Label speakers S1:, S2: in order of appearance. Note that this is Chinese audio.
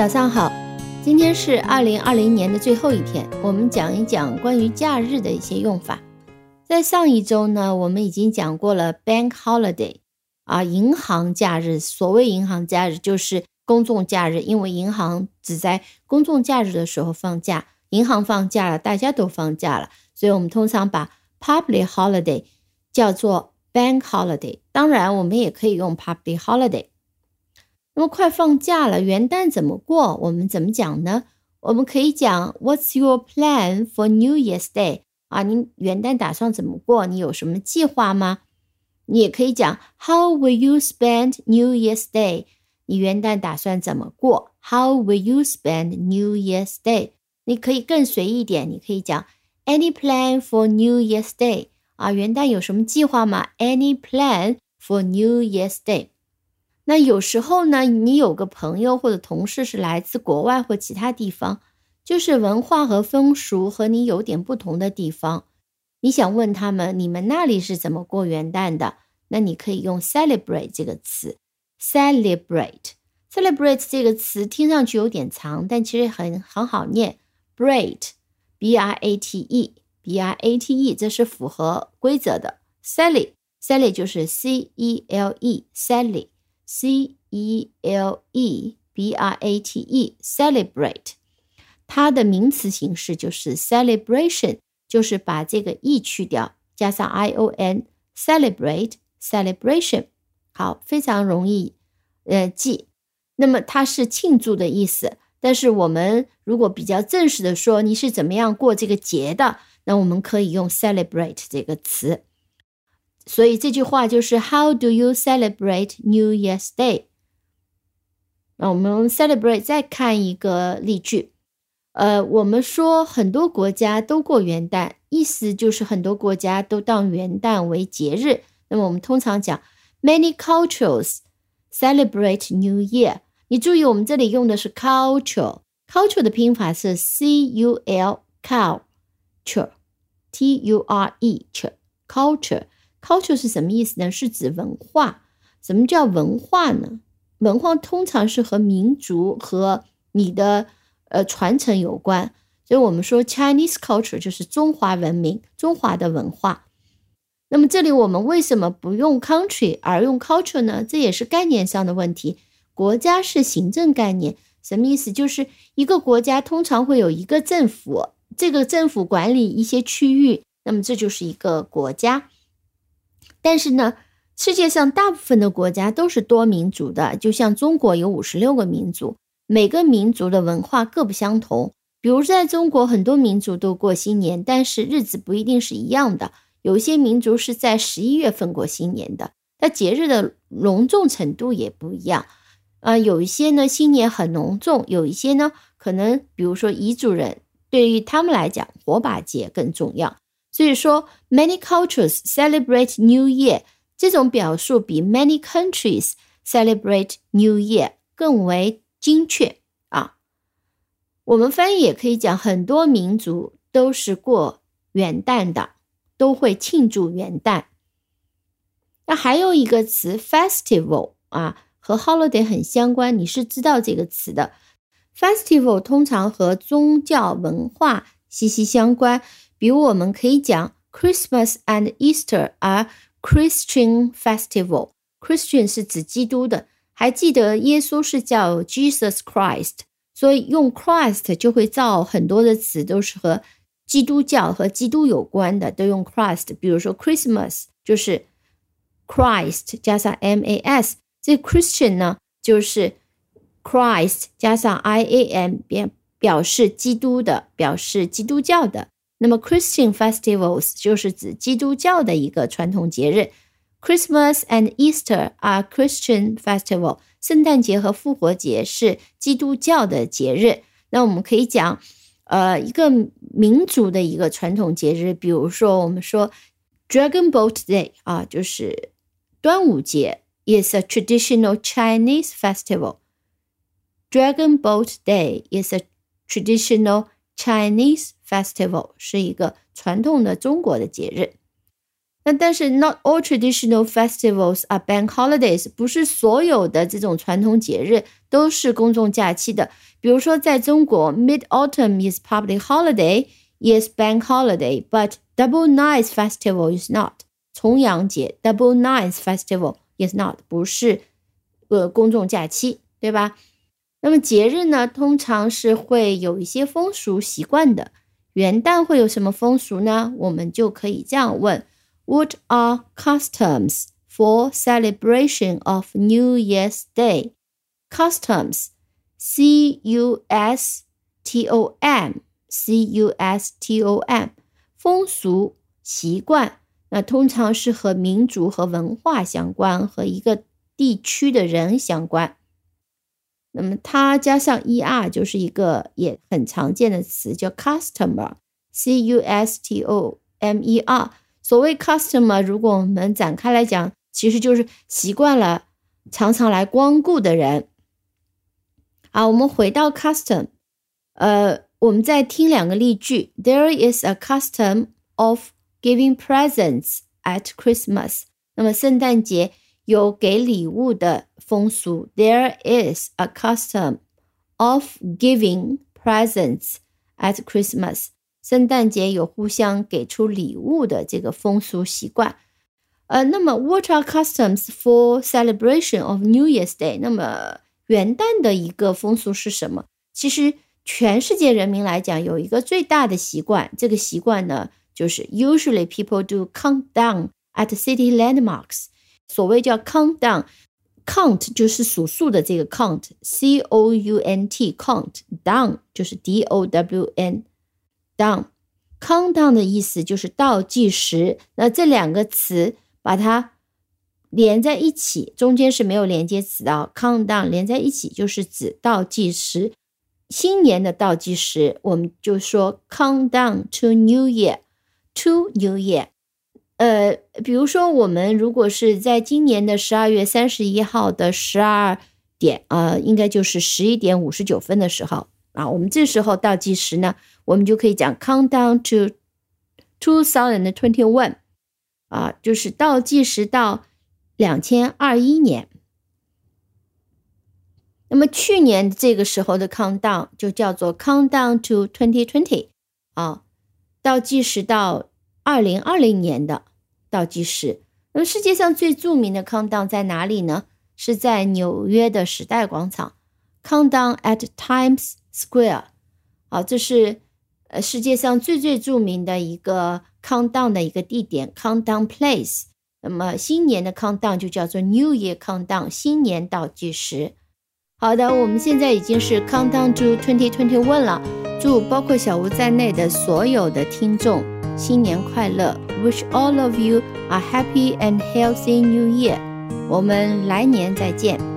S1: 早上好，今天是二零二零年的最后一天，我们讲一讲关于假日的一些用法。在上一周呢，我们已经讲过了 bank holiday 啊，银行假日。所谓银行假日，就是公众假日，因为银行只在公众假日的时候放假，银行放假了，大家都放假了，所以我们通常把 public holiday 叫做 bank holiday。当然，我们也可以用 public holiday。那么快放假了，元旦怎么过？我们怎么讲呢？我们可以讲 What's your plan for New Year's Day？啊，你元旦打算怎么过？你有什么计划吗？你也可以讲 How will you spend New Year's Day？你元旦打算怎么过？How will you spend New Year's Day？你可以更随意点，你可以讲 Any plan for New Year's Day？啊，元旦有什么计划吗？Any plan for New Year's Day？那有时候呢，你有个朋友或者同事是来自国外或其他地方，就是文化和风俗和你有点不同的地方，你想问他们你们那里是怎么过元旦的？那你可以用 celebrate 这个词，celebrate，celebrate 这个词听上去有点长，但其实很很好念，brate，b r a t e，b r a t e，这是符合规则的，sally，sally 就是 c e l e，sally。C E L E B R A T E，celebrate，它的名词形式就是 celebration，就是把这个 e 去掉，加上 i o n，celebrate，celebration，好，非常容易呃记。那么它是庆祝的意思，但是我们如果比较正式的说你是怎么样过这个节的，那我们可以用 celebrate 这个词。所以这句话就是 How do you celebrate New Year's Day？那我们 celebrate 再看一个例句，呃，我们说很多国家都过元旦，意思就是很多国家都当元旦为节日。那么我们通常讲 Many cultures celebrate New Year。你注意，我们这里用的是 culture，culture 的拼法是 c u l culture，t u r e culture。 Culture 是什么意思呢？是指文化。什么叫文化呢？文化通常是和民族和你的呃传承有关。所以我们说 Chinese culture 就是中华文明、中华的文化。那么这里我们为什么不用 country 而用 culture 呢？这也是概念上的问题。国家是行政概念，什么意思？就是一个国家通常会有一个政府，这个政府管理一些区域，那么这就是一个国家。但是呢，世界上大部分的国家都是多民族的，就像中国有五十六个民族，每个民族的文化各不相同。比如在中国，很多民族都过新年，但是日子不一定是一样的。有一些民族是在十一月份过新年的，它节日的隆重程度也不一样。啊，有一些呢新年很隆重，有一些呢可能，比如说彝族人，对于他们来讲，火把节更重要。所以说，many cultures celebrate New Year 这种表述比 many countries celebrate New Year 更为精确啊。我们翻译也可以讲，很多民族都是过元旦的，都会庆祝元旦。那还有一个词 festival 啊，和 holiday 很相关，你是知道这个词的。festival 通常和宗教文化息息相关。比如，我们可以讲 Christmas and Easter are Christian festival。Christian 是指基督的，还记得耶稣是叫 Jesus Christ，所以用 Christ 就会造很多的词都是和基督教和基督有关的，都用 Christ。比如说 Christmas 就是 Christ 加上 M A S，这 Christian 呢就是 Christ 加上 I A M，表表示基督的，表示基督教的。那么，Christian festivals 就是指基督教的一个传统节日。Christmas and Easter are Christian festival。圣诞节和复活节是基督教的节日。那我们可以讲，呃，一个民族的一个传统节日，比如说我们说 Dragon Boat Day 啊，就是端午节，is a traditional Chinese festival。Dragon Boat Day is a traditional Chinese festival 是一个传统的中国的节日。那但是 not all traditional festivals are bank holidays，不是所有的这种传统节日都是公众假期的。比如说在中国，Mid Autumn is public holiday, is bank holiday, but Double Ninth Festival is not。重阳节 Double Ninth Festival is not，不是呃公众假期，对吧？那么节日呢，通常是会有一些风俗习惯的。元旦会有什么风俗呢？我们就可以这样问：What are customs for celebration of New Year's Day? Customs, C U S T O M, C U S T O M，风俗习惯。那通常是和民族和文化相关，和一个地区的人相关。那么它加上 er 就是一个也很常见的词，叫 customer，c u s t o m e r。所谓 customer，如果我们展开来讲，其实就是习惯了、常常来光顾的人。好，我们回到 custom，呃，我们再听两个例句：There is a custom of giving presents at Christmas。那么圣诞节。有给礼物的风俗。There is a custom of giving presents at Christmas。圣诞节有互相给出礼物的这个风俗习惯。呃，那么 What are customs for celebration of New Year's Day？那么元旦的一个风俗是什么？其实全世界人民来讲，有一个最大的习惯，这个习惯呢，就是 usually people do countdown at city landmarks。 所谓叫 countdown，count 就是数数的这个 count，c o u n t，count，down 就是 d o w n，down，countdown 的意思就是倒计时。那这两个词把它连在一起，中间是没有连接词的。countdown 连在一起就是指倒计时，新年的倒计时，我们就说 countdown to New Year，to New Year。呃，比如说，我们如果是在今年的十二月三十一号的十二点啊，应该就是十一点五十九分的时候啊，我们这时候倒计时呢，我们就可以讲 countdown to two thousand twenty one 啊，就是倒计时到两千二一年。那么去年这个时候的 countdown 就叫做 countdown to twenty twenty 啊，倒计时到二零二零年的。倒计时。那么世界上最著名的 countdown 在哪里呢？是在纽约的时代广场，countdown at Times Square。好，这是呃世界上最最著名的一个 countdown 的一个地点，countdown place。那么新年的 countdown 就叫做 New Year countdown，新年倒计时。好的，我们现在已经是 countdown to twenty twenty one 了。祝包括小吴在内的所有的听众。新年快乐！Wish all of you a happy and healthy New Year。我们来年再见。